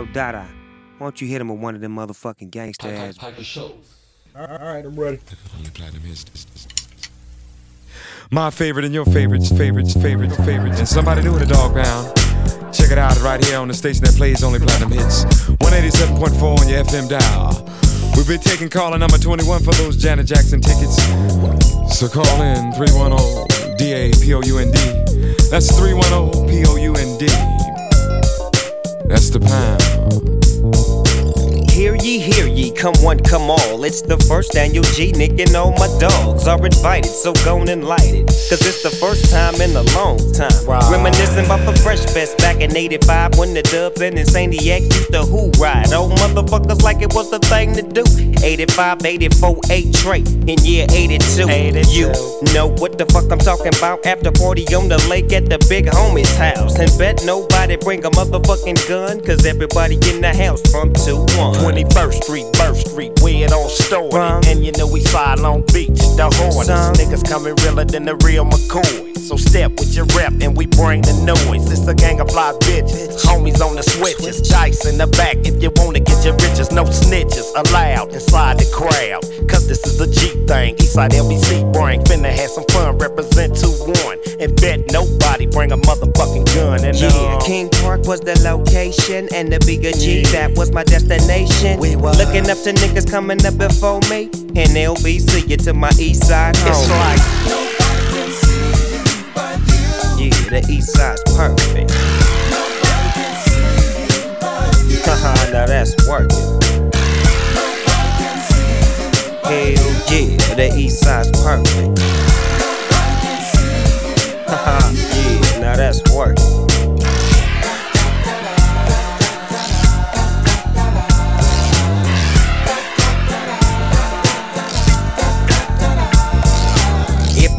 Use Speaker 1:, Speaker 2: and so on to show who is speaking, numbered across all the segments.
Speaker 1: yo, Dada, why don't you hit him with one of them motherfucking gangster ass?
Speaker 2: All right, I'm ready.
Speaker 3: My favorite and your favorites, favorites, favorites, favorites. And somebody new in the dog pound. Check it out right here on the station that plays only platinum hits. 187.4 on your FM dial. We've been taking caller number 21 for those Janet Jackson tickets. So call in 310 D A P O U N D. That's 310 P O U N D. That's the pound.
Speaker 1: Hear ye, hear ye, come one, come all. It's the first annual G Nick and all my dogs are invited, so go and light it. Cause it's the first time in a long time. Right. Reminiscing about the Fresh Fest back in 85 when the dubs and Insaniac used to who ride. Old motherfuckers like it was the thing to do. 85, 84, 8 trait in year 82. You know what the fuck I'm talking about? After party on the lake at the big homie's house. And bet nobody bring a motherfucking gun, cause everybody in the house from 2 1.
Speaker 4: 21st Street, Birth Street, where it all started.
Speaker 1: Rum.
Speaker 4: And you know we fly Long Beach, the Hornets. Niggas coming realer than the real McCoy. So step with your rep and we bring the noise. It's a gang of fly bitches, homies on the switches, dice in the back. If you wanna get your riches, no snitches allowed inside the crowd. Cause this is a G thing. Eastside LBC bring, finna have some fun, represent 2-1. And bet nobody bring a motherfucking gun. And
Speaker 1: Yeah,
Speaker 4: uh,
Speaker 1: King Park was the location, and the bigger G, that was my destination.
Speaker 4: We was.
Speaker 1: Looking up to niggas coming up before me, and LBC, you to my east side home.
Speaker 4: it's like.
Speaker 1: The east side's perfect. Haha, now that's working. Hell yeah, the east side's perfect. Haha, yeah, now that's working.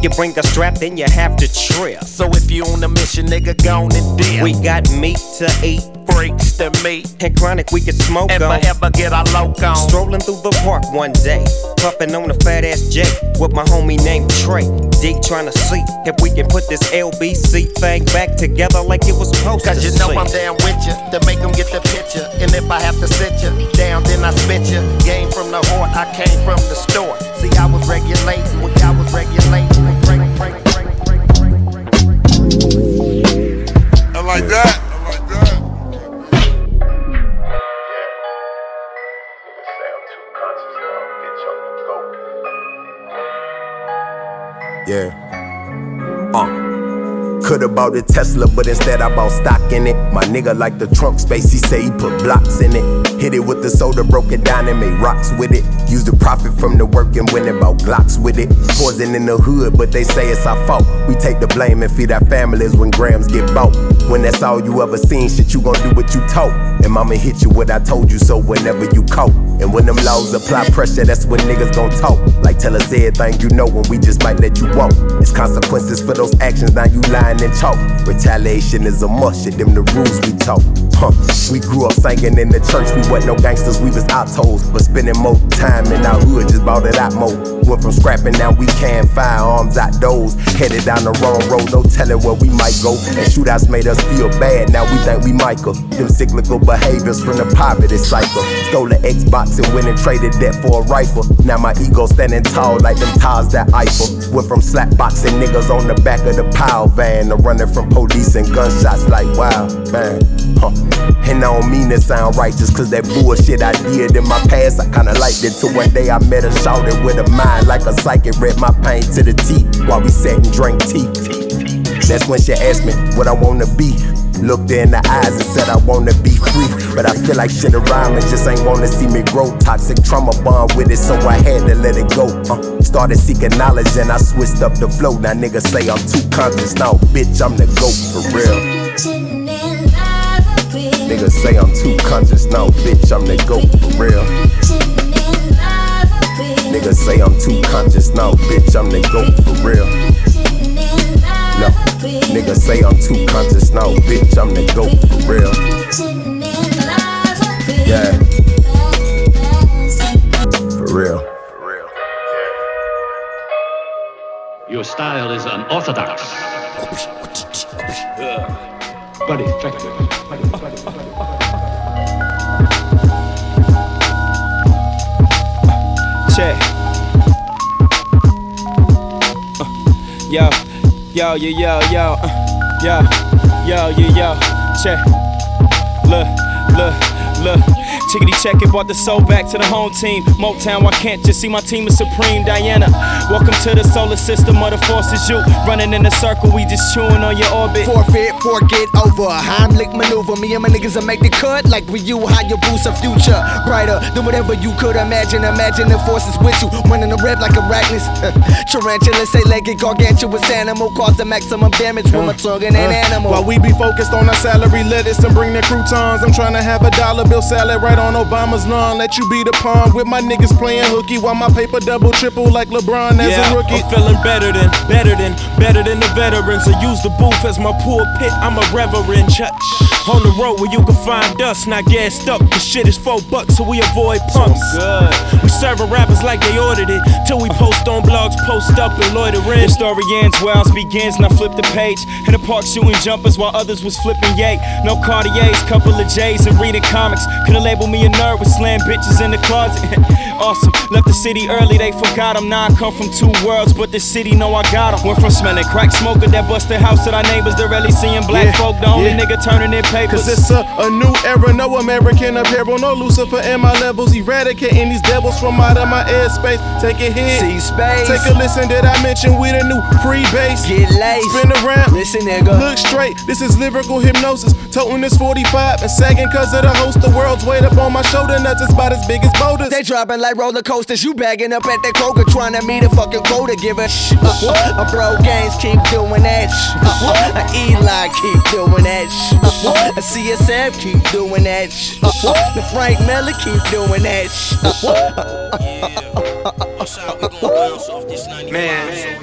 Speaker 1: You bring a strap, then you have to trip.
Speaker 4: So if you on a mission, nigga, gone and dip.
Speaker 1: We got meat to eat,
Speaker 4: freaks to me.
Speaker 1: and chronic we can smoke
Speaker 4: Ever,
Speaker 1: on.
Speaker 4: ever get our loc on.
Speaker 1: Strolling through the park one day, puffing on a fat ass J with my homie named Trey. D trying to see if we can put this LBC thing back together like it was supposed
Speaker 4: Cause
Speaker 1: to.
Speaker 4: you know
Speaker 1: see.
Speaker 4: I'm down with you to make them get the picture. And if I have to sit you down, then I spit you. Game from the heart, I came from the store. See, I was regulating when I was regulating.
Speaker 5: I like that. I like that.
Speaker 6: Yeah. Could've bought a Tesla, but instead I bought stock in it. My nigga like the trunk space, he say he put blocks in it. Hit it with the soda, broke it down and made rocks with it. Use the profit from the work and went and bought Glocks with it. Poison in the hood, but they say it's our fault. We take the blame and feed our families when grams get bought. When that's all you ever seen, shit, you gon' do what you told. And mama hit you what I told you so whenever you cope. And when them laws apply pressure, that's when niggas gon' talk. Like tell us everything you know when we just might let you walk. It's consequences for those actions, now you lying and chalk. Retaliation is a must, shit, them the rules we talk. Huh. We grew up singing in the church, we wasn't no gangsters, we was autos. But spending more time in our hood, just bought it out more. Went from scrapping, now we can't firearms outdoors. Headed down the wrong road, no telling where we might go. And shootouts made us feel bad, now we think we Michael. Them cyclical behaviors from the poverty cycle. Stole an Xbox and went and traded that for a rifle. Now my ego standing tall like them tires that Eiffel. Went from slap boxing niggas on the back of the pile van to running from police and gunshots like wow, man. Huh. And I don't mean to sound righteous, cause that bullshit I did in my past, I kinda liked it. Till one day I met a shouted with a mind like a psychic, read my pain to the teeth while we sat and drank tea. That's when she asked me what I wanna be. Looked her in the eyes and said I wanna be free. But I feel like shit around me just ain't wanna see me grow. Toxic trauma bond with it, so I had to let it go. Uh, started seeking knowledge and I switched up the flow. Now niggas say I'm too conscious. Now, bitch, I'm the GOAT for real. Niggas say I'm too conscious. Now, bitch, I'm the GOAT for real. Niggas say I'm too conscious. Now, bitch, I'm the GOAT for real. No. Niggas say I'm too conscious. Now, bitch, I'm the GOAT for real. Yeah.
Speaker 7: your style is unorthodox. But effective.
Speaker 8: Check. Uh, yo, yo, yo, yo, yo, uh, yo, yo, yo, yo, check. Look, look, look. Chickity check it, brought the soul back to the home team. Motown, why can't just see my team is supreme. Diana, welcome to the solar system of the forces. You running in a circle, we just chewing on your orbit.
Speaker 9: Forfeit, forget over. Heimlich maneuver. Me and my niggas will make the cut like we you. How you boost a future brighter than whatever you could imagine. Imagine the forces with you, running the red like arachnids. Tarantula, say legged, gargantuous animal, cause the maximum damage with my tongue and an uh, animal.
Speaker 10: While we be focused on our salary lettuce and bring the croutons, I'm trying to have a dollar bill salad right on Obama's lawn. Let you be the pawn with my niggas playing hooky while my paper double triple like LeBron as
Speaker 8: yeah,
Speaker 10: a rookie.
Speaker 8: I'm feeling better than, better than, better than the veterans. I use the booth as my pulpit. I'm a reverend. Church. On the road where you can find us, not gassed up. The shit is four bucks, so we avoid pumps. We serving rappers like they ordered it. Till we post on blogs, post up and loiter in. The story ends where ours begins, and I flip the page. In the park shooting jumpers while others was flipping yay. No Cartiers, couple of J's and reading comics. Could've labeled me a nerd with slam bitches in the closet. awesome. Left the city early, they forgot him. Now I come from two worlds, but the city know I got him. Went from smelling crack smoker that busted house to our neighbors. They're really seeing black
Speaker 10: Yeah,
Speaker 8: folk, the only
Speaker 10: yeah.
Speaker 8: nigga turning in papers.
Speaker 10: Cause it's a, a new era, no American apparel, no Lucifer in my levels, eradicating these devils from out of my airspace. Take a hit,
Speaker 9: See space.
Speaker 10: take a listen. Did I mention we the new free base?
Speaker 9: Get laced.
Speaker 10: Spin around,
Speaker 9: Listen, nigga.
Speaker 10: look straight. This is lyrical hypnosis. Toting this 45 and sagging cause of the host. The world's weight up on my shoulder, nuts is about as big as boulders.
Speaker 9: They dropping like roller coasters. You bagging up at that Kroger, trying to meet a fucking quota. Give a sh. Uh, a bro games keep doing that sh. Uh, a Eli keep doing that sh. Uh, a CSF keep doing that sh. Uh, uh the Frank Miller keep doing that sh.
Speaker 11: Uh, uh, Man,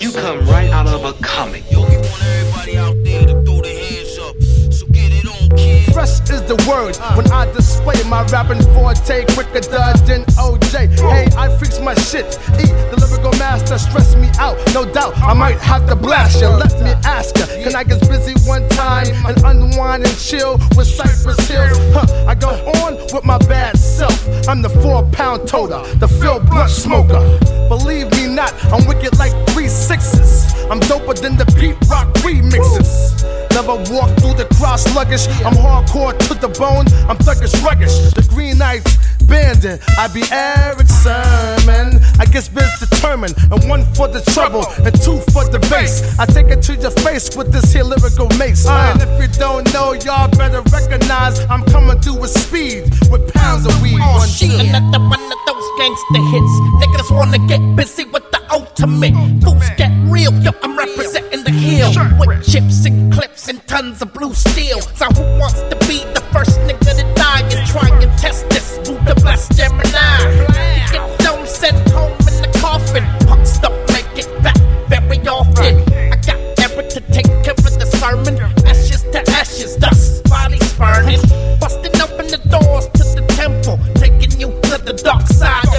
Speaker 11: you come right out of a comic.
Speaker 2: Fresh is the word when I display my rapping forte quicker than OJ. Hey, I fix my shit. Eat the lyrical master, stress me out. No doubt, I might have to blast you. Let me ask ya, can I get busy one time and unwind and chill with Cypress Hills? Huh, I go on with my bad self. I'm the four pound toter, the Phil Blunt smoker. Believe me not, I'm wicked like three sixes. I'm doper than the Pete Rock remixes. Never walk through the crowd sluggish. I'm hardcore to the bone. I'm thuggish, ruggish. The Green Knights I be Erick Sermon. I guess biz determined. And one for the trouble and two for the bass. I take it to your face with this here lyrical mace. Uh. And if you don't know, y'all better recognize I'm coming through with speed with pounds of weed.
Speaker 12: Oh,
Speaker 2: One,
Speaker 12: shit,
Speaker 2: two.
Speaker 12: another one of those gangster hits. Niggas wanna get busy with the ultimate. Fools get real, yo, I'm representing the hill. With chips and clips and tons of blue steel. So who wants to be the first nigga to die and try and test this? Buddha bless Gemini. Get them sent home in the coffin. Punks don't make it back very often. I got Eric to take care of the sermon. Ashes to ashes, dust, bodies burning. Busting open the doors to the temple. Taking you to the dark side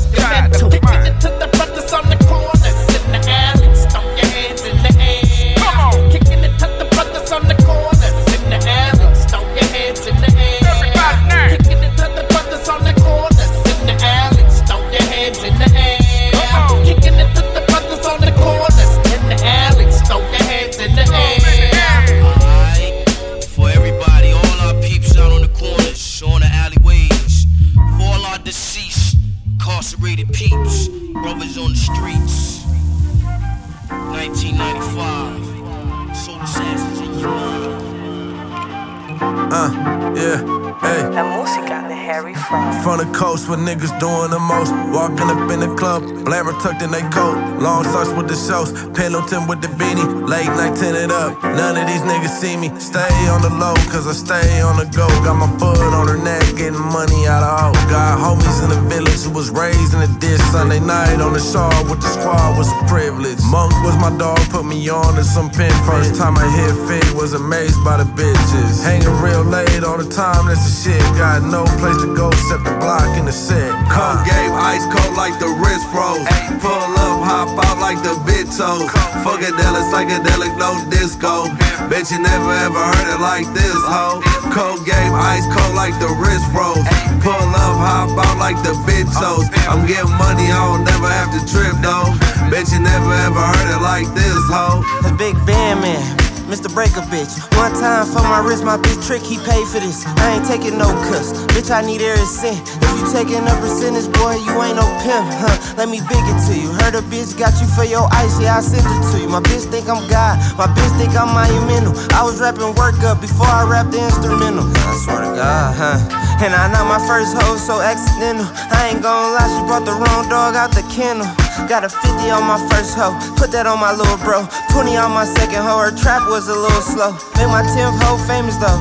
Speaker 13: coast where niggas doing the most. Walking up in the club, blabber tucked in their coat. Long socks with the shows, Pendleton with the beanie. Late night tinted up, none of these niggas see me. Stay on the low, cause I stay on the go. Got my foot on her neck, getting money out of hoe. Got homies in the village who was raised in the ditch. Sunday night on the shore with the squad was a privilege. Monk was my dog, put me on to some pin. First time I hit fit, was amazed by the bitches. Hanging real late all the time, that's the shit. Got no place to go except the block in the set.
Speaker 14: Cold game, ice cold like the wrist froze. Pull up, hop out like the bit uh, toes. Funkadelic, psychedelic, no disco. Bet you never ever heard it like this, ho. Cold game, ice cold like the wrist froze. Pull up, hop out like the bitchos. I'm getting money, I don't never have to trip though. Bet you never ever heard it like this, ho.
Speaker 15: The big band man. Mr. Break a bitch. One time for my wrist, my bitch trick, he paid for this. I ain't taking no cuss. Bitch, I need every cent. If you taking a percentage, boy, you ain't no pimp, huh? Let me big it to you. Heard a bitch got you for your ice, yeah, I sent it to you. My bitch think I'm God, my bitch think I'm monumental. I was rapping work up before I rapped the instrumental. I swear to God, huh? And I know my first hoe so accidental. I ain't gonna lie, she brought the wrong dog out the kennel. Got a 50 on my first hoe, put that on my little bro. 20 on my second hoe, her trap was a little slow. Made my 10th hoe famous though.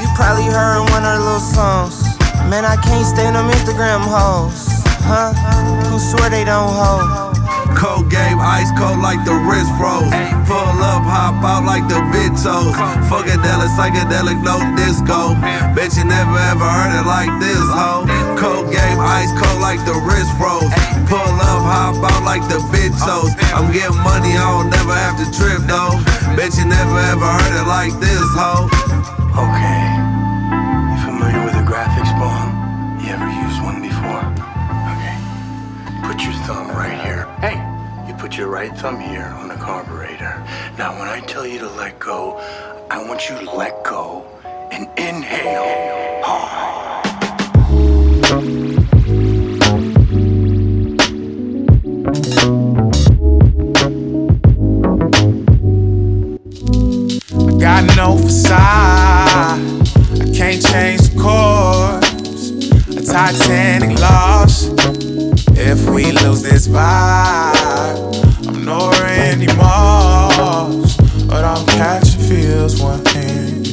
Speaker 15: You probably heard one of her little songs. Man, I can't stand them Instagram hoes. Huh? Who swear they don't hold?
Speaker 14: Cold game, ice cold like the wrist froze. Pull up, hop out like the bitchos. Funkadelic, psychedelic, no disco. Bet you never ever heard it like this, ho. Cold game, ice cold like the wrist froze. Pull up, hop out like the bitchos. I'm getting money, I don't never have to trip though. Bet you never ever heard it like this, ho.
Speaker 16: Okay. You familiar with a graphics bomb? You ever used one before? Okay. Put your thumb right here. Hey! You put your right thumb here on the carburetor. Now, when I tell you to let go, I want you to let go and inhale.
Speaker 17: I got no facade. I can't change the course. A Titanic loss. If we lose this vibe, I'm no Randy Moss. But I'm catching feels one hand.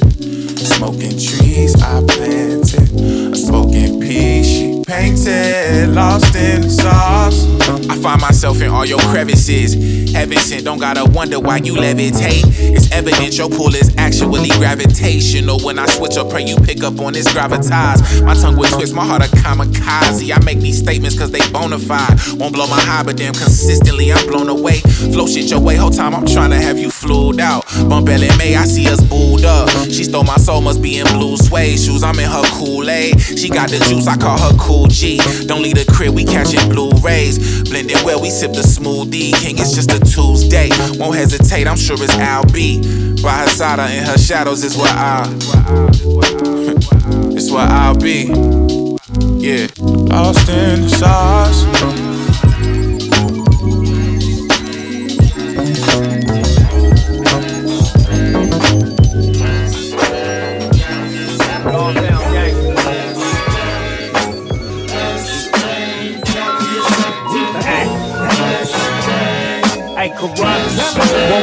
Speaker 17: Smoking trees I planted. A smoking she painted. Lost in the sauce.
Speaker 18: I find myself in all your crevices. Heaven sent, don't gotta wonder why you levitate. It's evident your pull is actually gravitational. When I switch up, pray you pick up on this gravitas. My tongue would twist, my heart a kamikaze. I make these statements cause they bona fide. Won't blow my high, but damn consistently I'm blown away. Flow shit your way, whole time I'm trying to have you flued out. Bump LMA, I see us booed up. She stole my soul, must be in blue suede shoes. I'm in her Kool-Aid. She got the juice, I call her Cool G. Don't leave the crib, we catching Blu-rays. Blending well, we sip the smoothie. King, it's just a Tuesday. Won't hesitate, I'm sure it's Al B. By her side in her shadows is where I. it's where I'll be. Yeah.
Speaker 17: Lost in the sauce.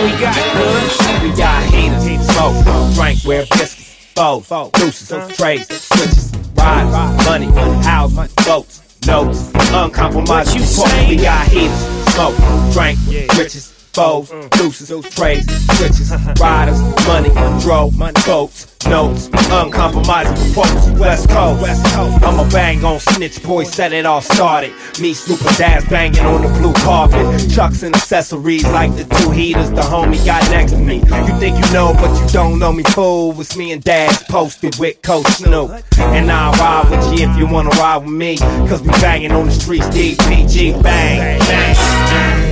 Speaker 19: We got, cuz? We got heaters, smoke, drink, wear biscuits, foes, deuces, trays, switches, rides, money, house, boats, notes, uncompromising support. We got heaters, smoke, drink, riches, foes, deuces, trays, switches, riders, money, dro, boats, notes, uncompromising reports, West Coast. West Coast. I'ma bang on snitch boy, set it all started. Me, Snoop and Daz banging on the blue carpet. Chucks and accessories like the two heaters the homie got next to me. You think you know, but you don't know me, fool. It's me and Daz posted with Coach Snoop. And I'll ride with you if you wanna ride with me. Cause we banging on the streets, DPG, bang, bang.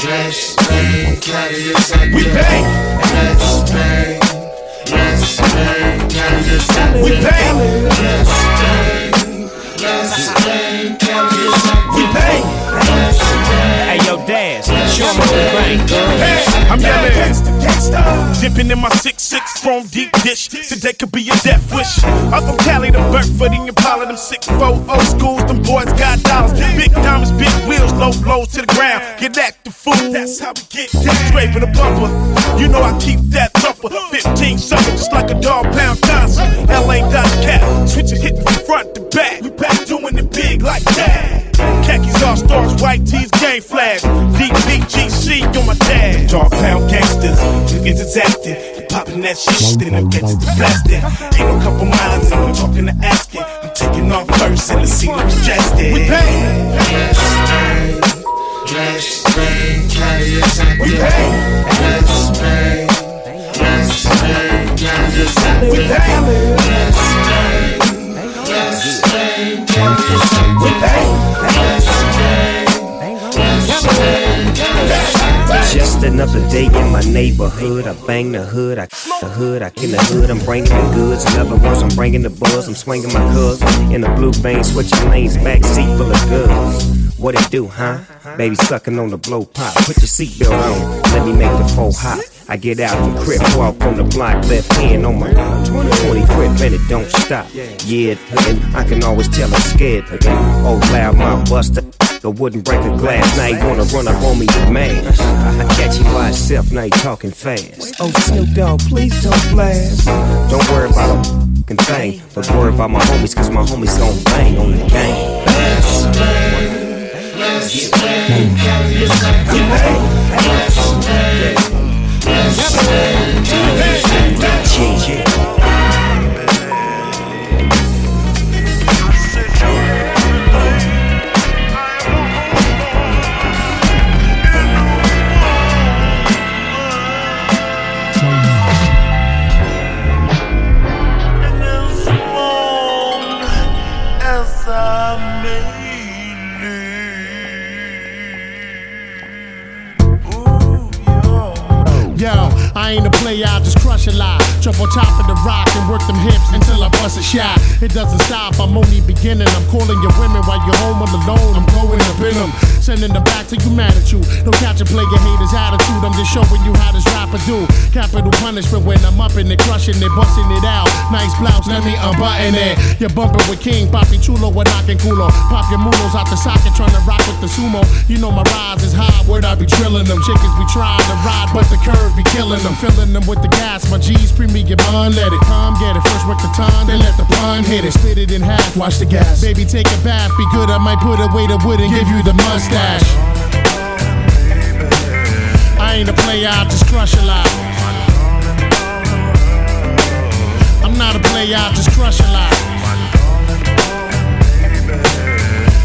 Speaker 20: Let's bang, carry
Speaker 19: We bang.
Speaker 20: Let's bang. Let's bang, carry it
Speaker 19: We bang.
Speaker 20: Let's bang. Let's bang, carry it
Speaker 19: We bang. Yo, Daz, show 'em what we bang.
Speaker 21: Hey, I'm yelling. Dipping in my 6-6 chrome deep dish. Today could be a death wish. I'm from Cali to Burford and Impala, them 6-4 old schools. Them boys got dollars. Big diamonds, big wheels, low blows to the ground. Get active, fool. That's how we get down. Scraping the bumper. You know I keep that thumper. 15 something, just like a dog pound concert. LA dot cap. Switch it, hitting from front to back. We back doing it big like that. All stars, white tees, game flags. DPGC on my tag. Dog pound gangsters, niggas is acting. Popping that shit, then I'm getting blasted. Ain't no couple miles, and I'm talking to asking. I'm taking off first, and the scene looks congested. We pay.
Speaker 20: Let's bang. Let's bang,
Speaker 21: We pay.
Speaker 20: Let's bang. Let's bang, carry it
Speaker 21: We pay.
Speaker 20: Let's bang. Let's bang, carry just
Speaker 1: another day in my neighborhood. I bang the hood, I the hood, I kill the hood. I'm bringing the goods. In other words, I'm bringing the buzz. I'm swinging my hoods in the blue vein, switching lanes, backseat full of goods. What it do, huh? Baby sucking on the blow pop. Put your seatbelt on. Let me make the four hot. I get out the crib, walk on the block, left hand on my 2020 crib, and it don't stop. Yeah, and I can always tell I'm scared. again. Oh, loud my buster. The wouldn't break a glass, now you wanna run up on me with mash. I catch you by itself, now you talking fast. Oh, Snoop Dogg, please don't blast. Don't worry about a fucking thing, but worry about my homies, cause my homies gon' bang on the game.
Speaker 21: Let's bang, let's bang, let's bang, let's bang, let's bang,
Speaker 22: I ain't a player, I just crush a lot. Jump on top of the rock and work them hips until I bust a shot. It doesn't stop, I'm only beginning. I'm calling your women while you're home alone. I'm going up in them, sending them back to you mad at you. No catch a play your haters' attitude. I'm just showing you how this rapper do. Capital punishment when I'm up in it, crushing it, busting it out. Nice blouse, let me unbutton it. You're bumping with King, Papi Chulo, we're knocking culo. Pop your mulos out the socket, trying to rock with the sumo. You know my rise is high, word I be drilling them. Chickens be trying to ride, but the curve be killing them. I'm filling them with the gas, my G's premium bun, let it come, get it. First work the time, then let the pun hit it. Split it in half, watch the gas. Baby, take a bath, be good, I might put away the wood and give you the mustache. I ain't a player, I just crush a lot. I'm not a player, I just crush a lot.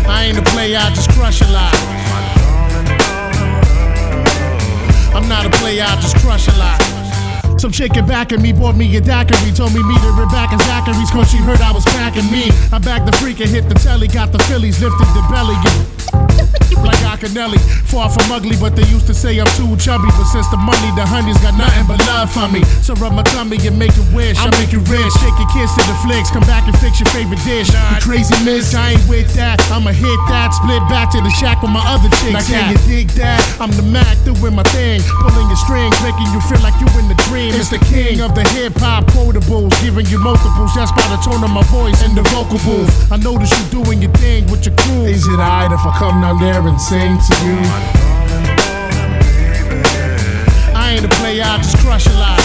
Speaker 22: I ain't a player, I just crush a lot. I'm not a player, I just crush a lot. Some chicken back at me, bought me a daiquiri. Told me meet her in Zachary's, cause she heard I was packing me. I bagged the freak and hit the telly, got the Phillies, lifted the belly. Like Akinelli, far from ugly, but they used to say I'm too chubby. But since the money, the honey's got nothing but love for me. So rub my tummy and make it wish. I make it rich, shake your kids to the flicks, come back and fix your favorite dish. You crazy miss, I ain't with that. I'ma hit that, split back to the shack with my other chicks. Now can you dig that? I'm the Mac doing my thing, pulling your strings, making you feel like you in the dream. It's the king of the hip hop quotables, giving you multiples just by the tone of my voice and the vocal booth. I notice you doing your thing with your crew. Is it alright if I come down there and sing to you? I ain't a player, I just crush a lot.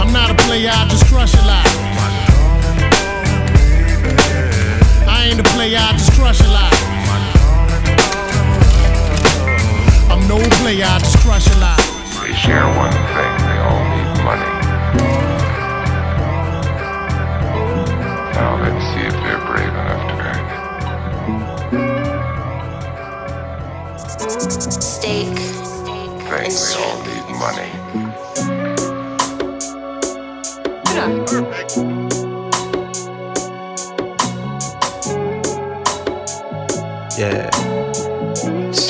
Speaker 22: I'm not a player, I just crush a lot. I ain't a player, I just crush a lot. I'm no player, I just crush a lot.
Speaker 23: They share one thing, they all need money. Now let's see if they're brave enough
Speaker 24: Steak.
Speaker 23: Think they all need money.
Speaker 25: Yeah.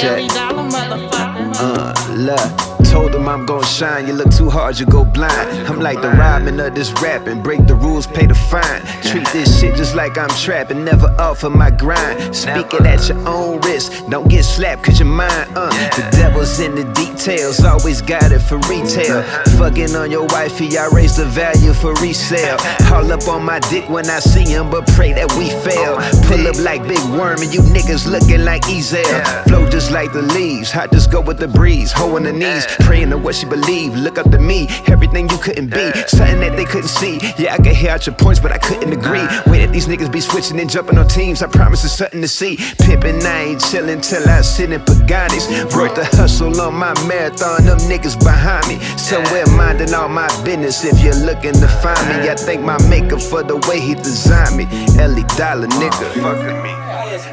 Speaker 26: Every dollar, motherfucker.
Speaker 25: Uh, look. Told them I'm gon' shine, you look too hard, you go blind. I'm like the rhyming of this rapping, break the rules, pay the fine. Treat this shit just like I'm trapping, never offer my grind. Speak it at your own risk, don't get slapped cause you're mine. Uh, the devil's in the details, always got it for retail. Fucking on your wifey, I raise the value for resale. Haul up on my dick when I see him, but pray that we fail. Pull up like Big Worm and you niggas looking like Ezal. Flow just like the leaves, I just go with the breeze, hoe on the knees. Praying to what she believe, look up to me, everything you couldn't be, something that they couldn't see. Yeah, I could hear out your points, but I couldn't agree. Way that these niggas be switching and jumping on teams, I promise it's something to see. Pimpin', I ain't chillin' till I sit in Paganis. Work the hustle on my marathon, them niggas behind me. Somewhere minding all my business. If you're looking to find me, I thank my maker for the way he designed me. Ellie Dollar, nigga. Fuck with me.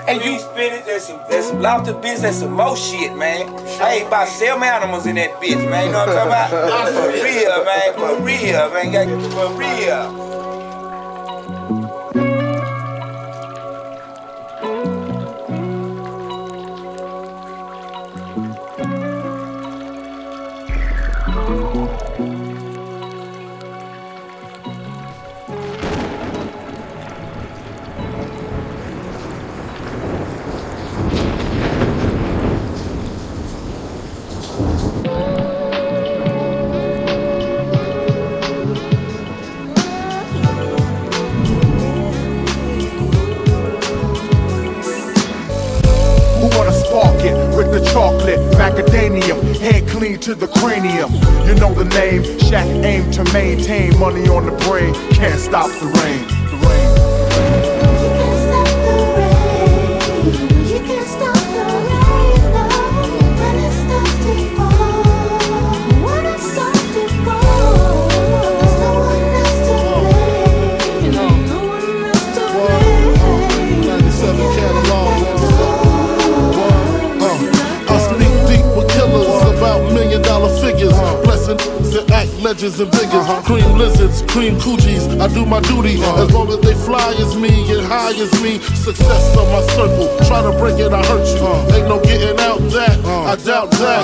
Speaker 27: And you spin it, there's some, there's some lobster bits, there's some more shit, man. I ain't about seven animals in that bitch, man. You know what I'm talking about? For real, man. For real, man. Got- For real.
Speaker 28: To the cranium. You know the name, Shaq aim to maintain money on the brain, can't stop the rain. The rain.
Speaker 29: Legends and figures. Cream lizards, cream coochies. I do my duty as long as they fly as me and high as me. Success on my circle. Try to break it, I hurt you. Ain't no getting out that. I doubt that.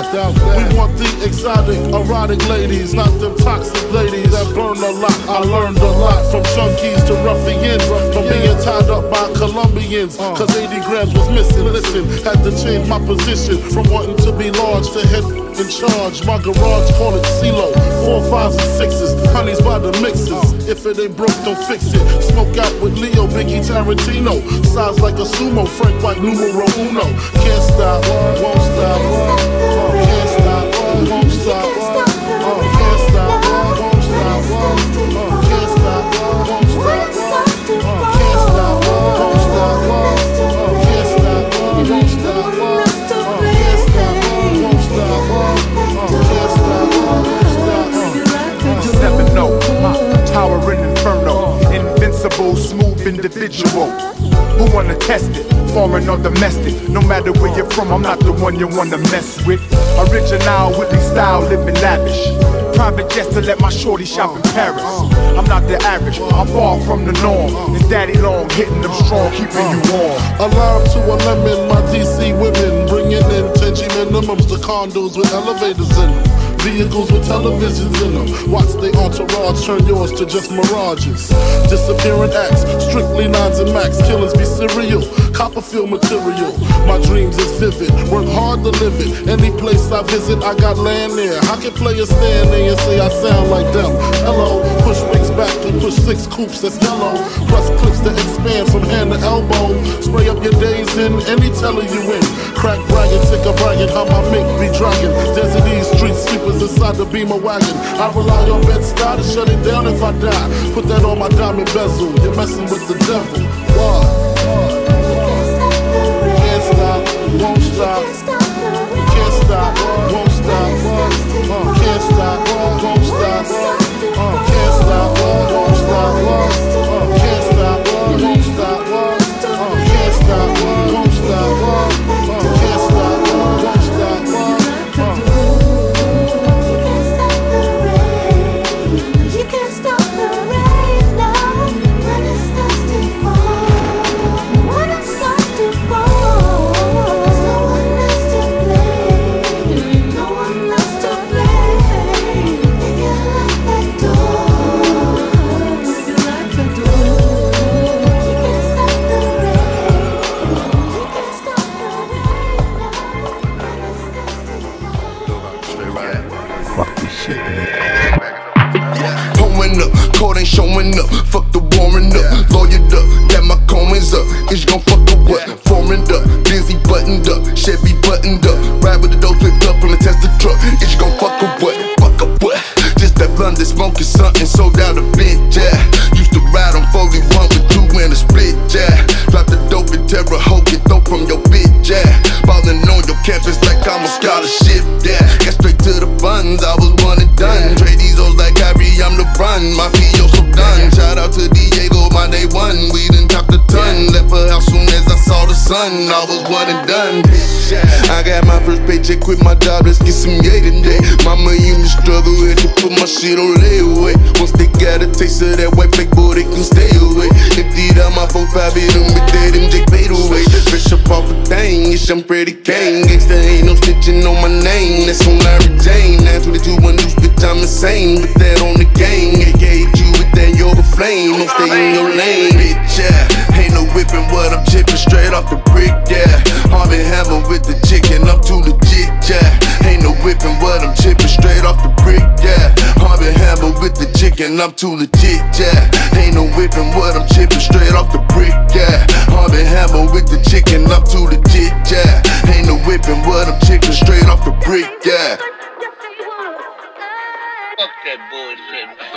Speaker 29: We want the exotic, erotic ladies, not them toxic ladies that burn a lot. I learned a lot from junkies to ruffians, from being tied up by Colombians. Cause 80 grams was missing. Listen, had to change my position from wanting to be large to in charge. My garage call it CeeLo. Four fives and sixes, honeys by the mixes. If it ain't broke, don't fix it. Smoke out with Leo, Biggie, Tarantino. Size like a sumo, Frank White, numero uno. Can't stop, won't stop, can't
Speaker 28: individual. Who wanna test it? Foreign or domestic? No matter where you're from, I'm not the one you wanna mess with. Original Whitley style, living lavish. Private jets to let my shorty shop in Paris. I'm not the average, I'm far from the norm. It's daddy long, hitting them strong, keeping you warm.
Speaker 29: A lime to a lemon, my DC women bringing in 10 G minimums to condos with elevators in them. Vehicles with televisions in them. Watch they entourage turn yours to just mirages. Disappearing acts, strictly nines and max. Killers be serial, Copperfield material. My dreams is vivid, work hard to live it. Any place I visit, I got land there. How can players stand there and say I sound like them? Hello, push wings back and push six coops that's hello. Plus clips that expand from hand to elbow. Spray up your days in any teller you in. Crack bragging, sick of bragging, how my mink be dragging. Desert street sweepers inside the beamer wagon. I rely on Bed-Stuy to shut it down if I die. Put that on my diamond bezel. You're messing with the devil. Why? Stop. Can't stop, won't stop. Uh, Can't stop, won't stop. Uh, Can't stop, won't stop. Uh,
Speaker 30: Same Put that on the game, Engage you, with that, you're the flame. Don't stay in your lane, bitch. Yeah. Ain't no whipping what I'm chipping straight off the brick, yeah. Harvey Hammer with the chicken, I'm too legit, yeah. Ain't no whipping what I'm chipping straight off the brick, yeah. Harvey Hammer with the chicken, I'm too legit, yeah. Ain't no whipping what I'm chipping straight off the brick, yeah. Harvey Hammer with the chicken, I'm too legit, yeah. Ain't no whipping what I'm chipping straight off the brick, yeah
Speaker 31: that bullshit.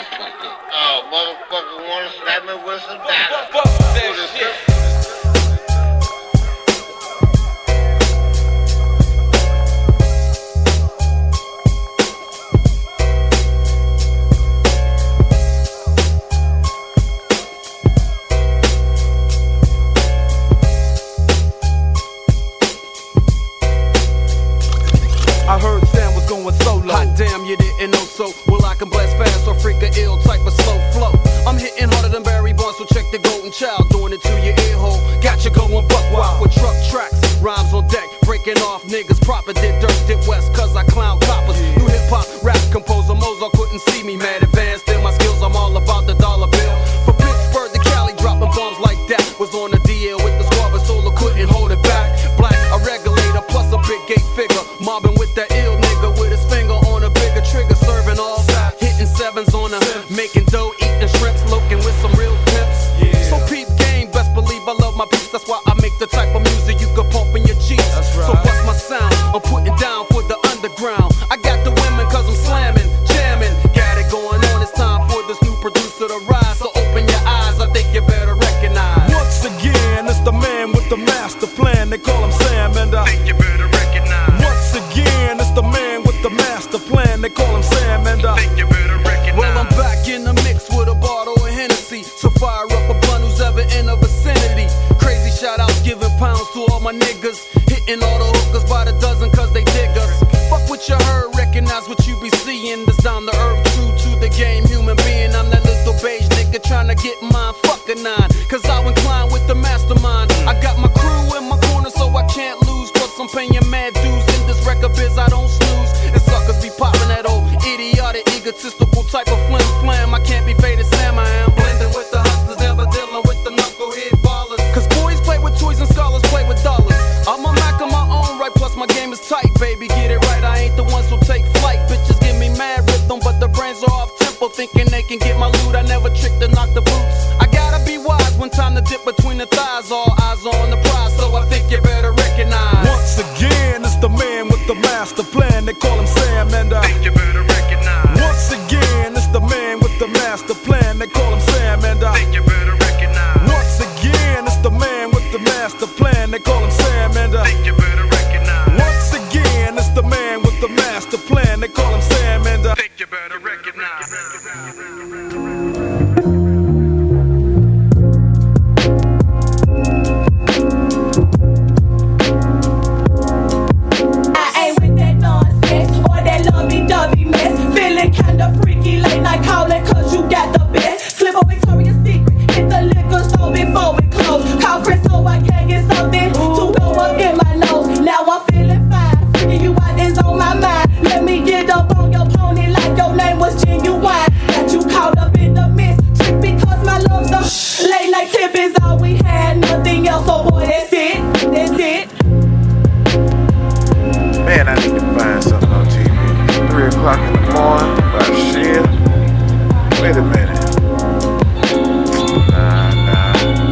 Speaker 32: Wait a minute.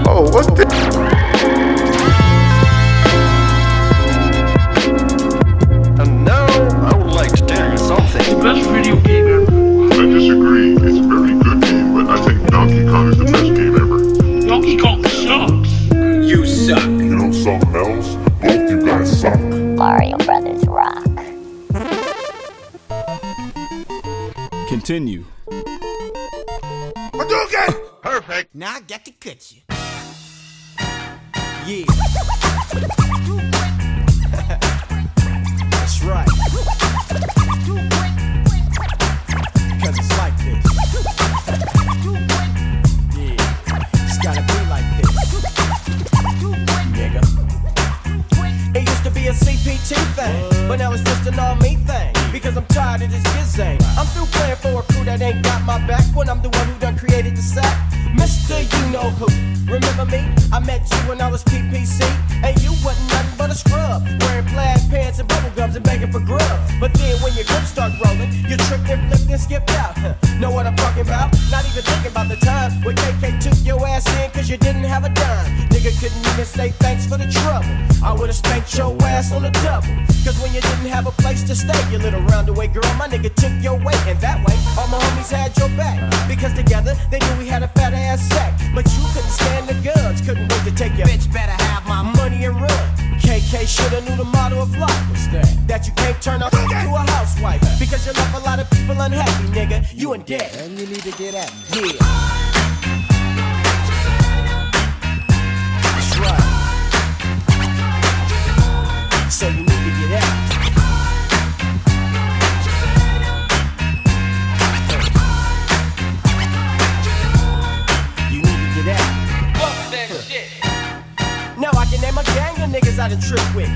Speaker 32: Oh, what's this?
Speaker 33: And now I would like to tell you something.
Speaker 34: Best video game ever. I disagree. It's a very good game, but I think Donkey Kong is the best game ever. Donkey Kong sucks. You suck. You know something else? Both you guys suck.
Speaker 35: Mario Brothers rock.
Speaker 36: Continue.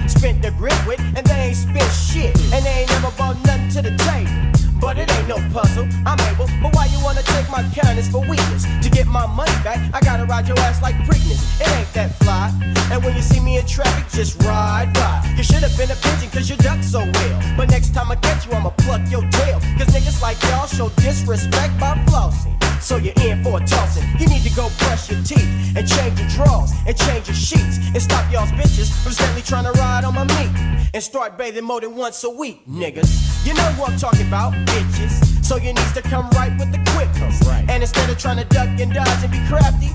Speaker 36: Spent the grip with, and they ain't spent shit, and they ain't never brought nothing to the table. But it ain't no puzzle, I'm able. But why you wanna take my kindness for weakness? To get my money back, I gotta ride your ass like Preakness. It ain't that fly. And when you see me in traffic, just ride by. You should have been a pigeon cause you duck so well. But next time I catch you, I'ma pluck your tail. Cause niggas like y'all show disrespect by flossing. So you're in for a tossing. You need to go brush your teeth and change your drawers and change your sheets and stop y'all's bitches from steadily trying to ride on my meat and start bathing more than once a week, niggas. You know who I'm talking about, bitches. So you needs to come right with the quickness. And instead of trying to duck and dodge and be crafty,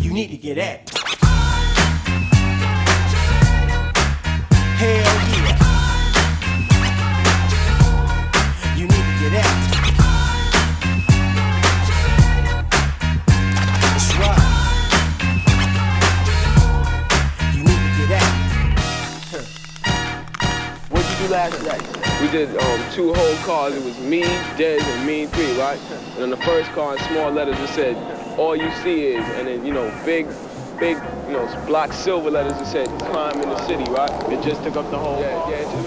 Speaker 36: you need to get at it. Hell yeah. You need to get at it.
Speaker 37: Did um, two whole cars. It was me, Dez, and Mean Three, right? And on the first car, in small letters, it said, "All you see is," and then you know, big, big, you know, block silver letters. It said, "Crime in the city," right? It just took up the whole. Yeah, car. yeah.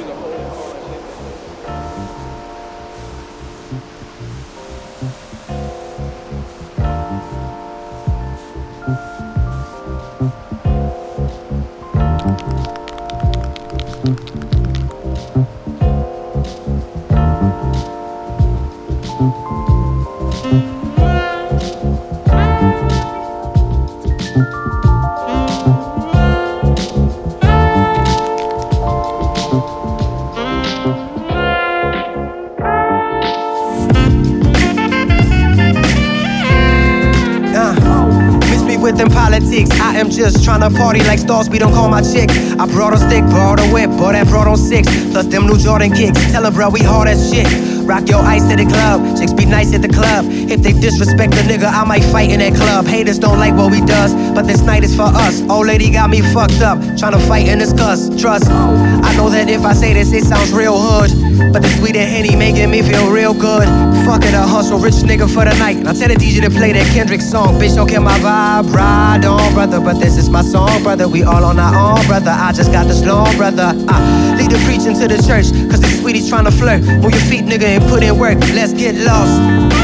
Speaker 38: Party like stars. We don't call my chick. I brought a stick, brought a whip, bought that brought on six. Plus them new Jordan kicks. Tell her, bro, we hard as shit. Rock your ice to the club. Chicks be nice at the club. If they disrespect the nigga, I might fight in that club. Haters don't like what we does, but this night is for us. Old lady got me fucked up, tryna fight in this cuss. Trust. I know that if I say this, it sounds real hood. But the sweet and henny making me feel real good. Fuck it, a hustle, rich nigga for the night. Now tell the DJ to play that Kendrick song. Bitch, don't kill my vibe. Ride on, brother. But this is my song, brother. We all on our own, brother. I just got this long, brother. I lead the preaching to the church. Cause these sweeties tryna flirt. Move your feet, nigga, and put in work. Let's get lost.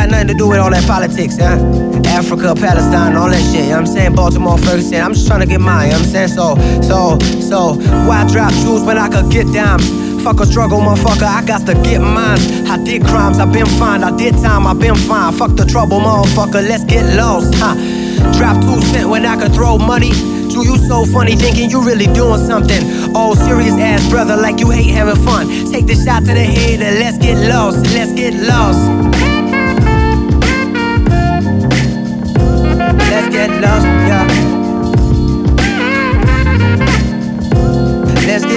Speaker 38: Got nothing to do with all that politics, yeah? Africa, Palestine, all that shit, you know I'm saying? Baltimore, Ferguson, I'm just trying to get mine, you know I'm saying? So, so, so, why drop jewels when I could get dimes? Fuck a struggle, motherfucker, I got to get mine. I did crimes, I been fine. I did time, I been fine. Fuck the trouble, motherfucker, let's get lost, huh? Drop two cent when I could throw money. Do you so funny thinking you really doing something? Oh, serious ass brother, like you hate having fun. Take the shot to the head and let's get lost, let's get lost.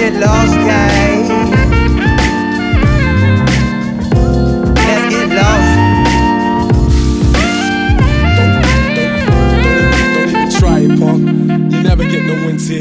Speaker 38: Get lost, yeah.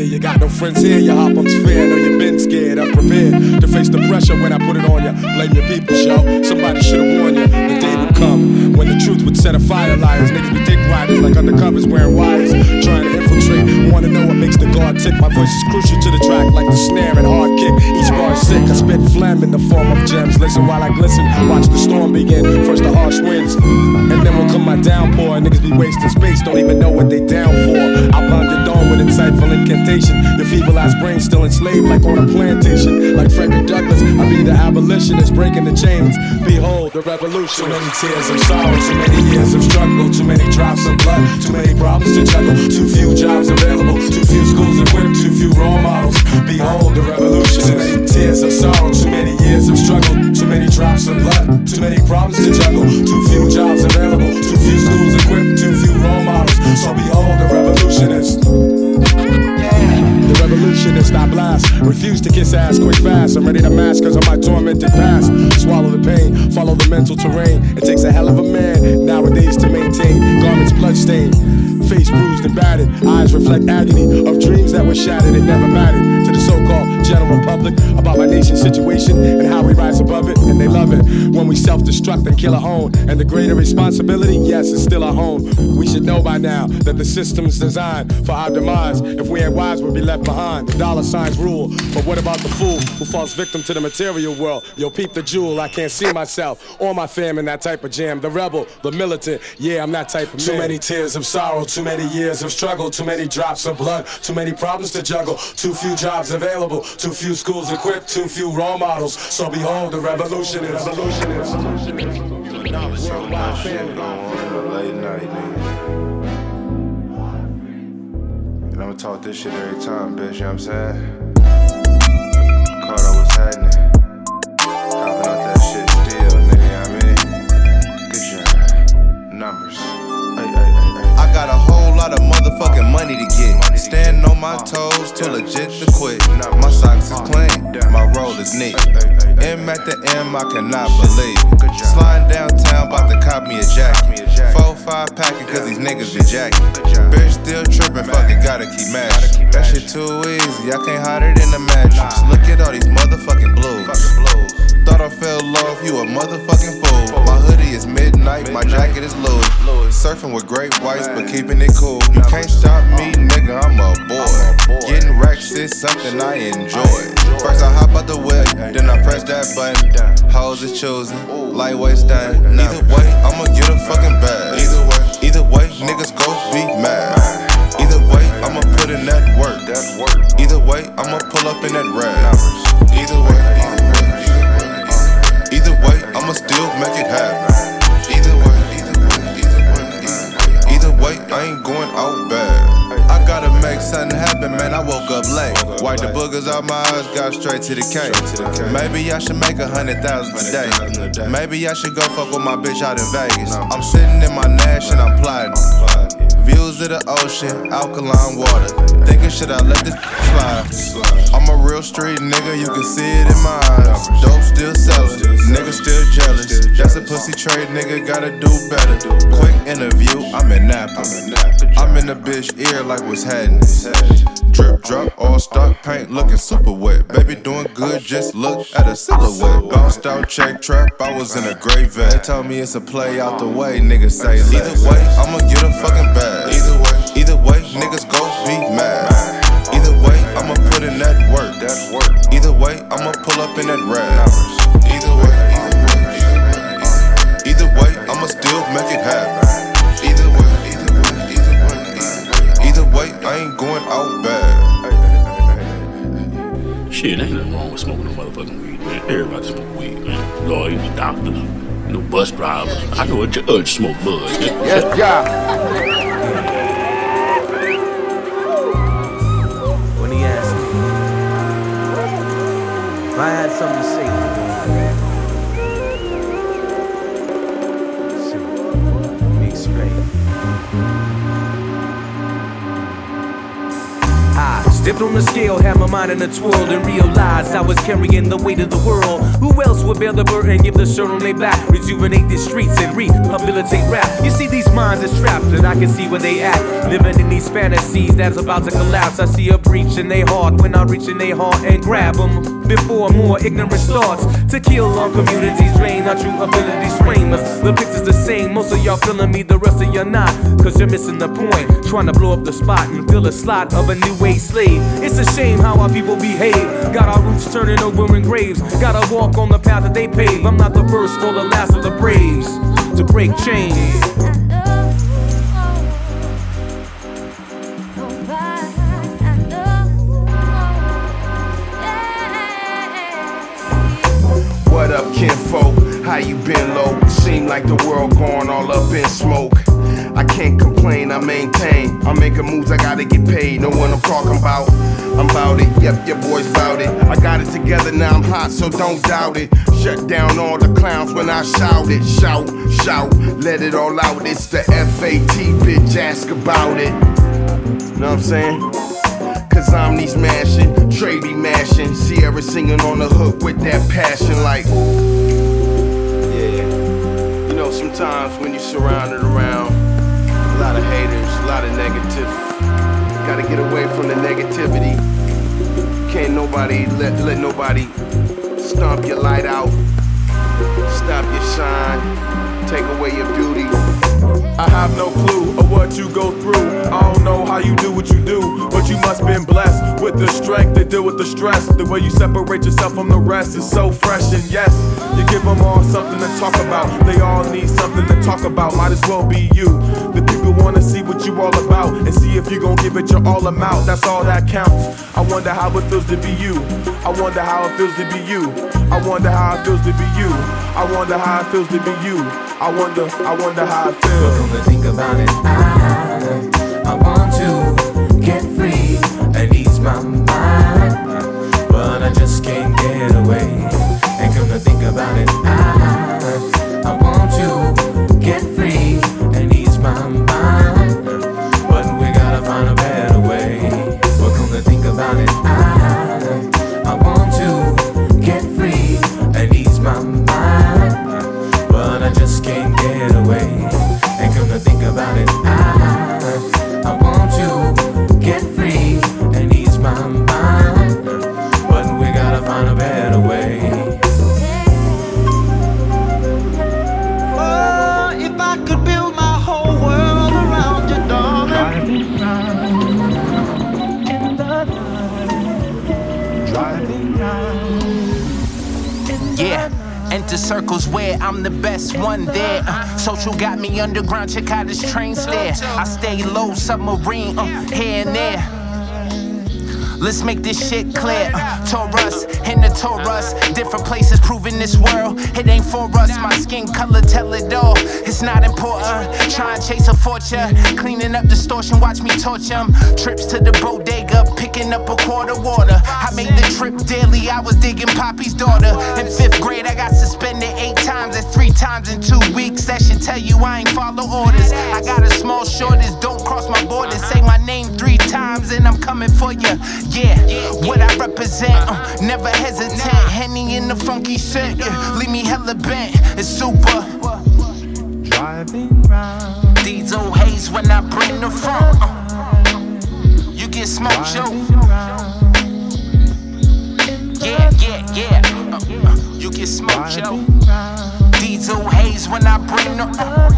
Speaker 39: You got no friends here. Your hop ups fair. No, you been scared. I'm prepared to face the pressure when I put it on you. Blame your people, show. Somebody should have warned you. The day would come. When the truth would set a fire liars, niggas be dick riders like undercovers wearing wires. Trying to infiltrate, wanna know what makes the guard tick. My voice is crucial to the track like the snare and hard kick. Each bar is sick, I spit phlegm in the form of gems. Listen while I glisten, watch the storm begin. First the harsh winds, and then will come my downpour. Niggas be wasting space, don't even know what they down for. I pound your dome with insightful incantation. Your feeble ass brain still enslaved like on a plantation. Like Frederick Douglass, I be the abolitionist breaking the chains. Behold the revolution. Too many tears of sorrow, too many years of struggle, too many drops of blood, too many problems to juggle, too few jobs available, too few schools equipped, too few role models. Behold the revolution. Too many tears of sorrow, too many years of struggle, too many drops of blood, too many problems to juggle, too few jobs available, too few schools equipped, too few role models. So behold the revolutionist. Revolutionist I blast. Refuse to kiss ass quick fast. I'm ready to mask cause of my tormented past. Swallow the pain, follow the mental terrain. It takes a hell of a man nowadays to maintain garments bloodstained. Face bruised and battered, eyes reflect agony of dreams that were shattered. It never mattered to the so-called general public about my nation's situation and how we rise above it, and they love it when we self-destruct and kill our own. And the greater responsibility, yes, is still our own. We should know by now that the system's designed for our demise. If we ain't wise, we'll be left behind. The dollar signs rule, but what about the fool who falls victim to the material world? Yo, peep the jewel. I can't see myself or my fam in that type of jam. The rebel, the militant, yeah, I'm that type of man. Too many tears of sorrow, too many years of struggle, too many drops of blood, too many problems to juggle, too few jobs available, too few schools equipped, too few role models. So behold, the revolution is. Revolution is.
Speaker 32: I'ma talk this shit every time, bitch, you know what I'm saying? Caught up what's happening.
Speaker 40: Lot of motherfucking money to get. Standing on my toes, too legit to quit. My socks is clean, my roll is neat. M at the M, I cannot believe. Sliding downtown, about to cop me a jacket. Four, five packing, cause these niggas be jacking. Bitch still tripping, fuck it, gotta keep matching. That shit too easy, I can't hide it in the mattress. Look at all these motherfucking blues. Thought I fell off, you a motherfucking fool. My hoodie is midnight, my jacket is Louis. Surfing with great whites, but keeping it cool. You can't stop me, nigga, I'm a boy. Getting racks is something I enjoy. First I hop out the whip, then I press that button. Hoes is choosing, lightweight stand. Either way, I'ma get a fucking bag. Either way, either way, niggas go be mad. Either way, I'ma put in that work. Either way, I'ma pull up in that rag. Either way, either way, I'ma still make it happen. Either way, either way, either way, either way, I ain't going out bad. I gotta make something happen, man. I woke up late. Wiped the boogers out my eyes, got straight to the K. Maybe I should make a hundred thousand today. Maybe I should go fuck with my bitch out in Vegas. I'm sitting in my Nash and I'm plotting. Views of the ocean, alkaline water. Thinking, should I let this slide? I'm a real street nigga, you can see it in my eyes. Dope still selling, nigga still jealous. That's a pussy trade, nigga, gotta do better. Quick interview, I'm in Napa. I'm in the bitch ear like what's happening. Drip drop, all stock paint, looking super wet. Baby doing good, just look at a silhouette. Bounced out, check trap, I was in a great vet. They told me it's a play out the way, niggas say less. Either way, I'ma get a fucking bag. Either way, either way, niggas go be mad. Either way, I'ma put in that work. Either way, I'ma pull up in that rag. Either way, either way, I'ma still make it happen. Either way, either way, either way, either way, I ain't going out bad.
Speaker 41: Shit, ain't nothing wrong with smoking no motherfucking weed, man. Everybody smoke weed, man. Lawyers, doctors, no bus drivers. I know a judge smoke bud.
Speaker 28: Yes, yeah.
Speaker 42: If I had something to say
Speaker 43: Stepped on the scale, had my mind in a twirl, and realized I was carrying the weight of the world. Who else would bear the burden, give the shirt on their back, rejuvenate the streets and rehabilitate rap? You see, these minds is trapped, and I can see where they at. Living in these fantasies that's about to collapse. I see a breach in their heart when I reach in their heart and grab them. Before more ignorance starts to kill our communities, drain our true abilities, most of y'all feeling me, the rest of y'all not. Cause you're missing the point, trying to blow up the spot and fill a slot of a new age slave. It's a shame how our people behave. Got our roots turning over in graves. Gotta walk on the path that they pave. I'm not the first or the last of the braves to break chains.
Speaker 44: What up, kinfolk? How you been, low? Seem like the world going all up in smoke. I can't complain, I maintain. I'm making moves, I gotta get paid. No one I'm talking about? I'm bout it, yep, your boy's bout it. I got it together, now I'm hot, so don't doubt it. Shut down all the clowns when I shout it. Shout, shout, let it all out. It's the FAT, bitch, ask about it. Know what I'm saying? Cause I'm these mashing, Trady mashing, Sierra singing on the hook with that passion, like, know, sometimes when you're surrounded around a lot of haters, a lot of negative, gotta get away from the negativity. Can't nobody let let nobody stomp your light out, stop your shine, take away your beauty.
Speaker 39: I have no clue of what you go through. I don't know how you do what you do, but you must been blessed with the strength to deal with the stress. The way you separate yourself from the rest is so fresh, and yes, you give them all something to talk about. They all need something to talk about. Might as well be you. The people wanna see what you all about and see if you gon' give it your all amount. That's all that counts. I wonder how it feels to be you. I wonder how it feels to be you. I wonder how it feels to be you. I wonder how it feels to be you. I wonder, I wonder how it feels.
Speaker 45: Come to think about it, I,
Speaker 18: check out this train slare. I stay low, submarine, uh, here and there. Let's make this shit clear. Uh, Taurus and the Taurus, different places proving this world. It ain't for us, my skin color tell it all. It's not important. Try and chase a fortune, cleaning up distortion, watch me torch 'em. Trips to the bodega, picking up a quarter water. I made the trip daily, I was digging Poppy's daughter. In fifth grade, I got suspended eight times, that's three times in two weeks. That should tell you I ain't follow orders. I got a small shortage, don't cross my borders. Say my name three times and I'm coming for you. Yeah, what I represent, uh, never hesitant. Henny in the funky scent, yeah. leave me hella bent. It's super.
Speaker 46: Driving round.
Speaker 18: These old haze when I bring the funk. uh. You get smoked, yo. Yeah, yeah, yeah. Uh, uh, you get smoked, yo. These old haze when I bring the. uh,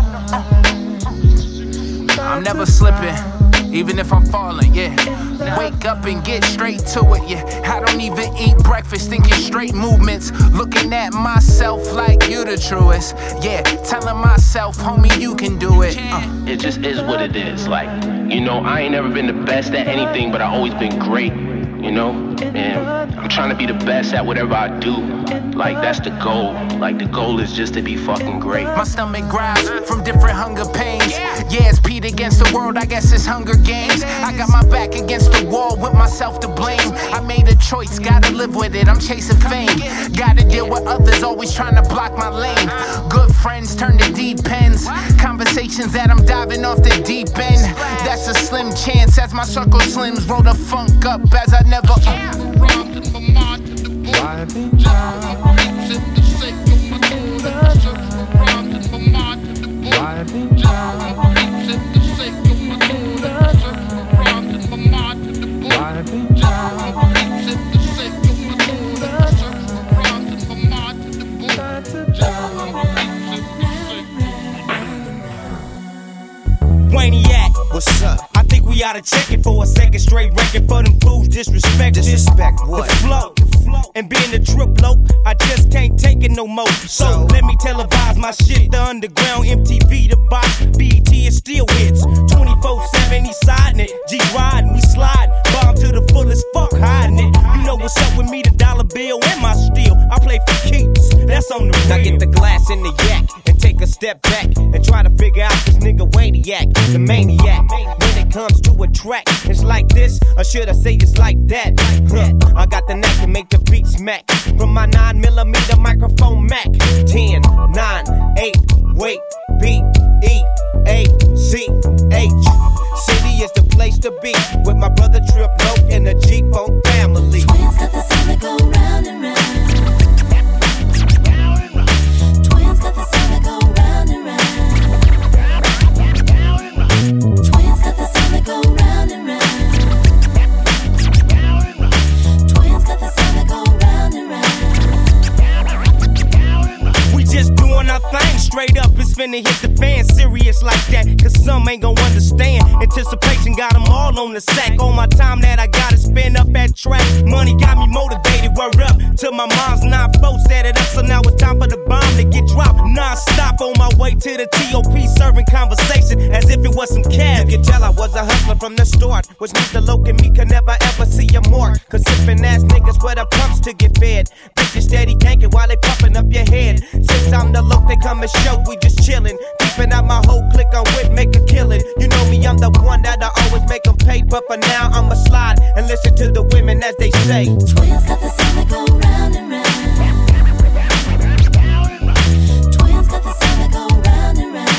Speaker 18: uh. I'm never slipping. Even if I'm falling, yeah. Wake up and get straight to it, yeah. I don't even eat breakfast, thinking straight movements. Looking at myself like you the truest. Yeah, telling myself, homie, you can do it. Uh.
Speaker 47: It just is what it is. Like, you know, I ain't never been the best at anything, but I always been great, you know? And I'm trying to be the best at whatever I do. Like that's the goal. Like the goal is just to be fucking great.
Speaker 18: My stomach growls from different hunger pains. Yeah, it's Pete against the world, I guess it's Hunger Games. I got my back against the wall with myself to blame. I made a choice, gotta live with it, I'm chasing fame. Gotta deal with others, always trying to block my lane. Good friends turn to deep ends. Conversations that I'm diving off the deep end. That's a slim chance as my circle slims. Roll the funk up as I never.
Speaker 19: Wayniac, what's up? I think we oughta check it for a second straight record for them fools disrespect. Disrespect what? The flow. And being a triplo, I just can't take it no more. So, let me televise my shit. The underground MTV, the box, BET is still hits. 24 7, he siding it. G riding, we slide. Bomb to the fullest, fuck hiding it. What's up with me, the dollar bill and my steel. I play for keeps, that's on the Now get the glass in the yak and take a step back and try to figure out this nigga Wayniac, the maniac. When it comes to a track, it's like this, or should I say it's like that? Huh, I got the knack to make the beat smack from my 9 millimeter microphone Mac. 10, 9, 8, wait, B, E, A, C, H. City is the place to be with my brother Trip Locc and the G Funk family. Twins got the sound that go round and round. Twins got the sound that go round and round. Twins got the sound that go round and round. Twins got the sound that go round and round. We just doing our thing straight up. It's finna hit the fan serious like that. Cause some ain't gon' understand. Anticipation got them all on the sack. All my time that I gotta spend up at track. Money got me motivated. Word up to my mom's nine folks set it up. So now it's time for the bomb to get dropped. Non stop on my way to the TOP serving conversation as if it was some cash. You tell I was a hustler from the start. Which means the loc and me can never ever see a mark. Cause sippin' ass niggas where the pumps to get fed. Bitches steady ganking while they pumping up your head. Since I'm the loc, they come and show we just chillin'. Keeping out my whole clique on with make a killin'. You know me, I'm the one that I always make them pay. But for now, I'ma slide and listen to the women as they say. Twins got the sound that go round and round. Twins got the sound that go round and round.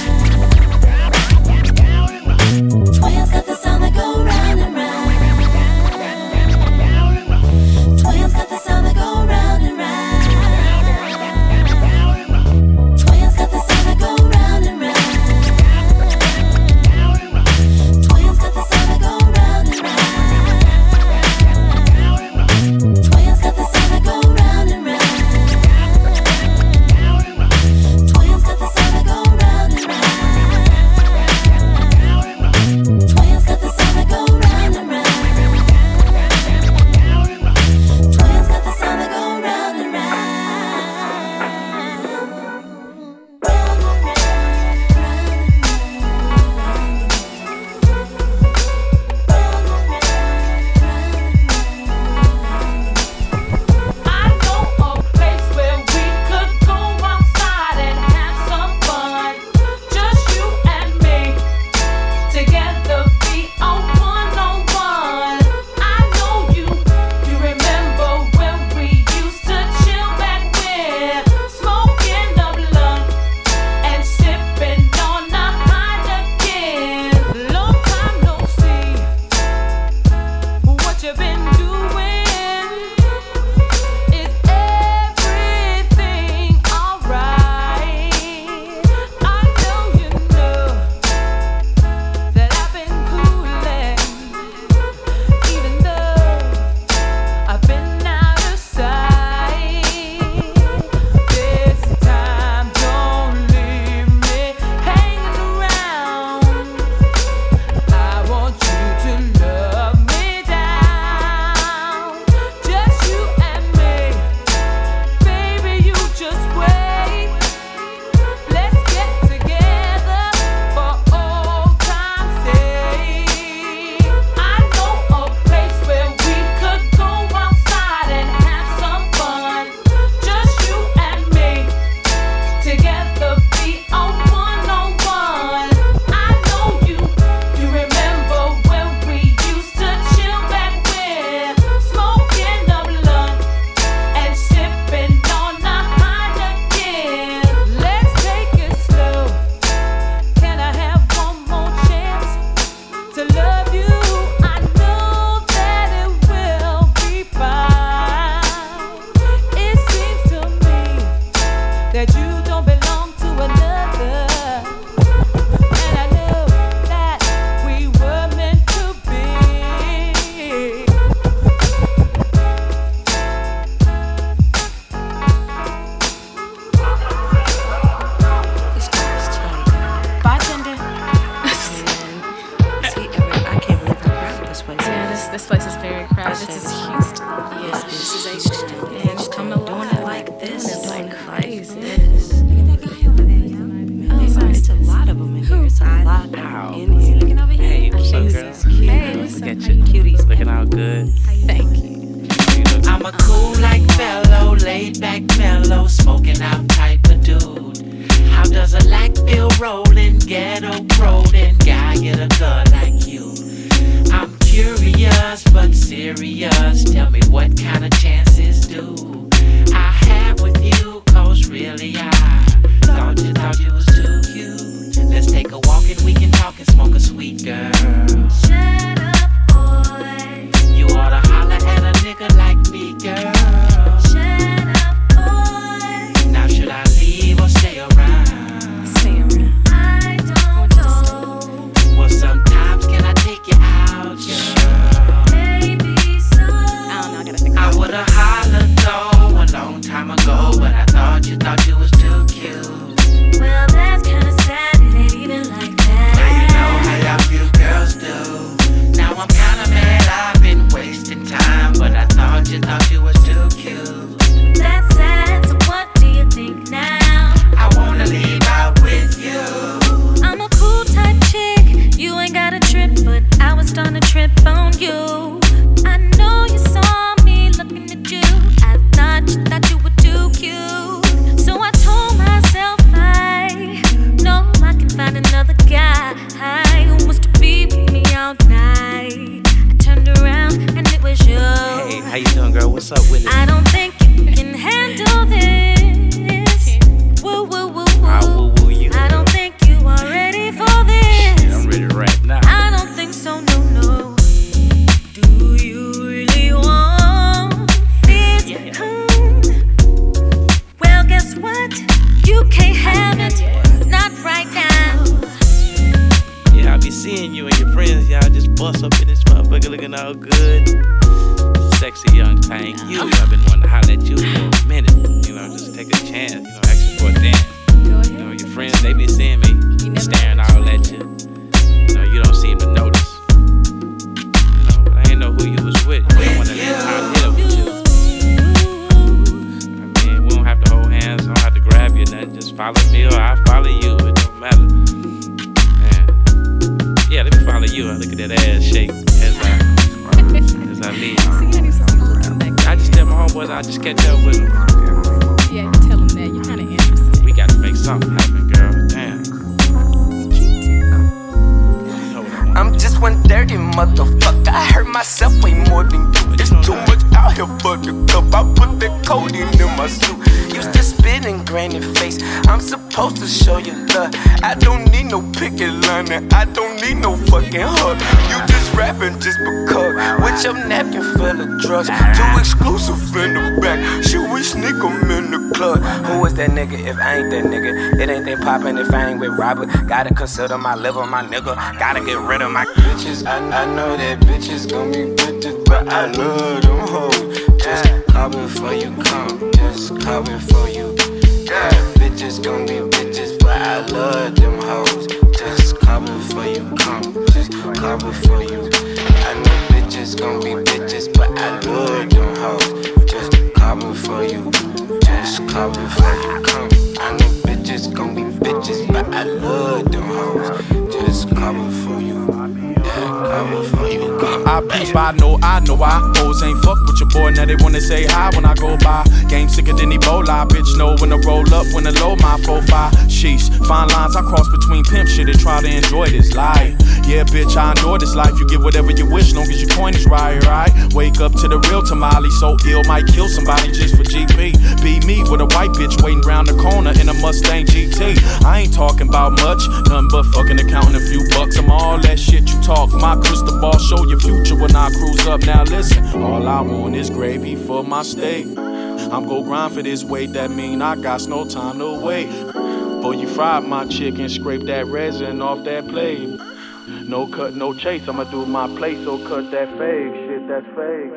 Speaker 43: Just tell I just catch up with them.
Speaker 48: Yeah, you tell them that. You're kind of interested.
Speaker 43: We got to make something happen, girl. Damn.
Speaker 25: I'm just one dirty motherfucker. I hurt myself way more than you. It's too much out here for the cup. I put the codeine in my suit. Used to spit in granny face. I'm supposed to show you love. I don't need no picket line. and I don't need no fucking hug. You just rapping just because. With your napkin full of drugs. Too exclusive in the back. Should we sneak 'em in the club? Who is that nigga if I ain't that nigga? It ain't that poppin' if I ain't with Robert. Gotta consider my liver, my nigga. Gotta get rid of my bitches. I, I know that bitches gon' be bitches, but I love them hoes. Just call before you come. Just call before you. Yeah, bitches gon' be bitches, but I love them hoes. Call before you come. Just call before you. I know bitches gon' be bitches, but I love them hoes. Just call before you. Just call before you come. I know bitches gon' be bitches, but I love them hoes. Just call before you. Yeah, call before you.
Speaker 39: I peep, I know, I know I hoes ain't fuck with your boy. Now they wanna say hi when I go by. Game sicker than Ebola. Bitch know when to roll up, when to low my 4-5. Sheesh, fine lines I cross between pimp shit and try to enjoy this life. Yeah, bitch, I enjoy this life. You get whatever you wish, long as your coin is right, right? Wake up to the real tamale, so ill might kill somebody just for GP. Be me with a white bitch waiting round the corner in a Mustang GT. I ain't talking about much, nothing but fucking accounting a few bucks. I'm all that shit you talk. My crystal ball show your future when I cruise up. Now listen, all I want is gravy for my steak. I'm gon' grind for this weight, that mean I got no time to wait. Boy, you fried my chicken, scrape that resin off that plate. No cut, no chase, I'ma do my place, so cut that fake shit, that's fake.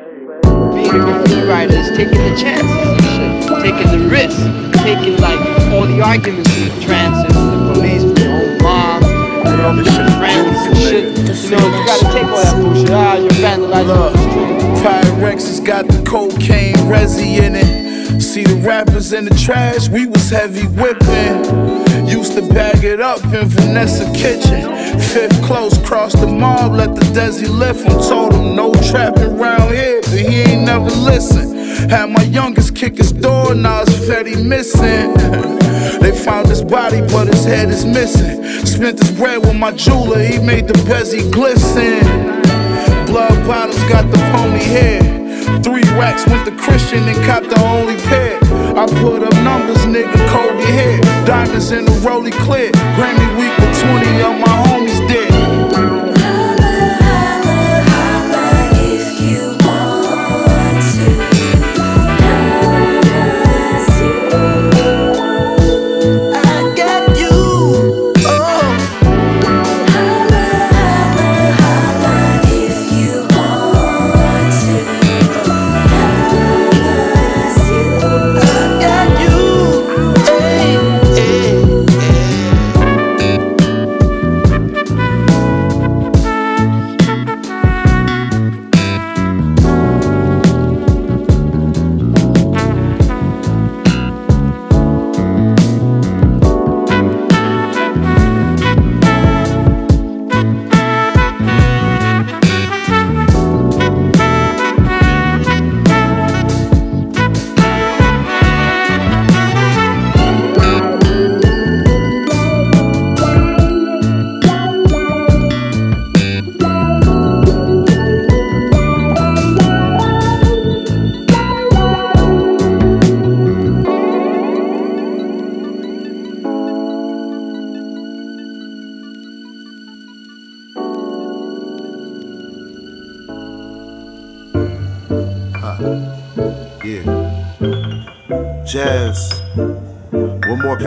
Speaker 49: being a graffiti writer is taking the chances and shit, taking the risks, taking like all the arguments with the transit, the police, and all the shit, friends and shit. You know, you gotta take all that bullshit. Ah, you're vandalizing the.
Speaker 19: Pyrex has got the cocaine resi in it. See the rappers in the trash, we was heavy whipping. Used to bag it up in Vanessa kitchen. Fifth close, crossed the mob, let the Desi lift him. Told him no trapping round here, but he ain't never listen.
Speaker 50: Had my youngest kick his door, now it's Fetty missing. they found his body, but his head is missing. Spent his bread with my jeweler, he made the bezzy glisten. Blood bottles got the pony hair. Three racks went to Christian and copped the only pair. I put up numbers, nigga, Kobe head. Diamonds in the rolly clear. Grammy week with 20 of my homies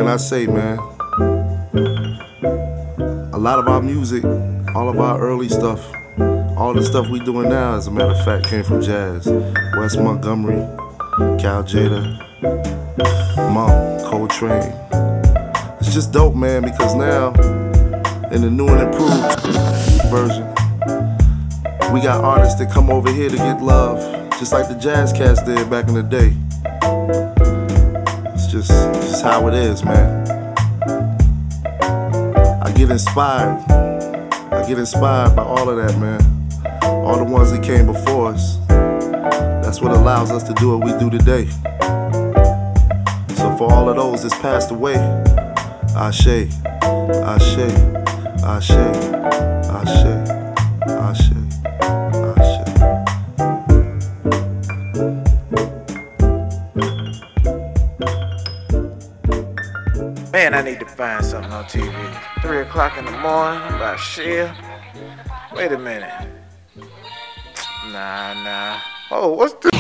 Speaker 32: can I say, man? A lot of our music, all of our early stuff, all the stuff we doing now, as a matter of fact, came from jazz. Wes Montgomery, Cal Tjader, Monk, Coltrane. It's just dope, man, because now, in the new and improved version, we got artists that come over here to get love, just like the jazz cats did back in the day. How it is, man. I get inspired. I get inspired by all of that, man. All the ones that came before us. That's what allows us to do what we do today. So for all of those that's passed away, Ashe, Ashe, Ashe, Ashe, Ashe.
Speaker 51: On TV. Three o'clock in the morning, about shit. Wait a minute. Nah, nah. Oh, what's this?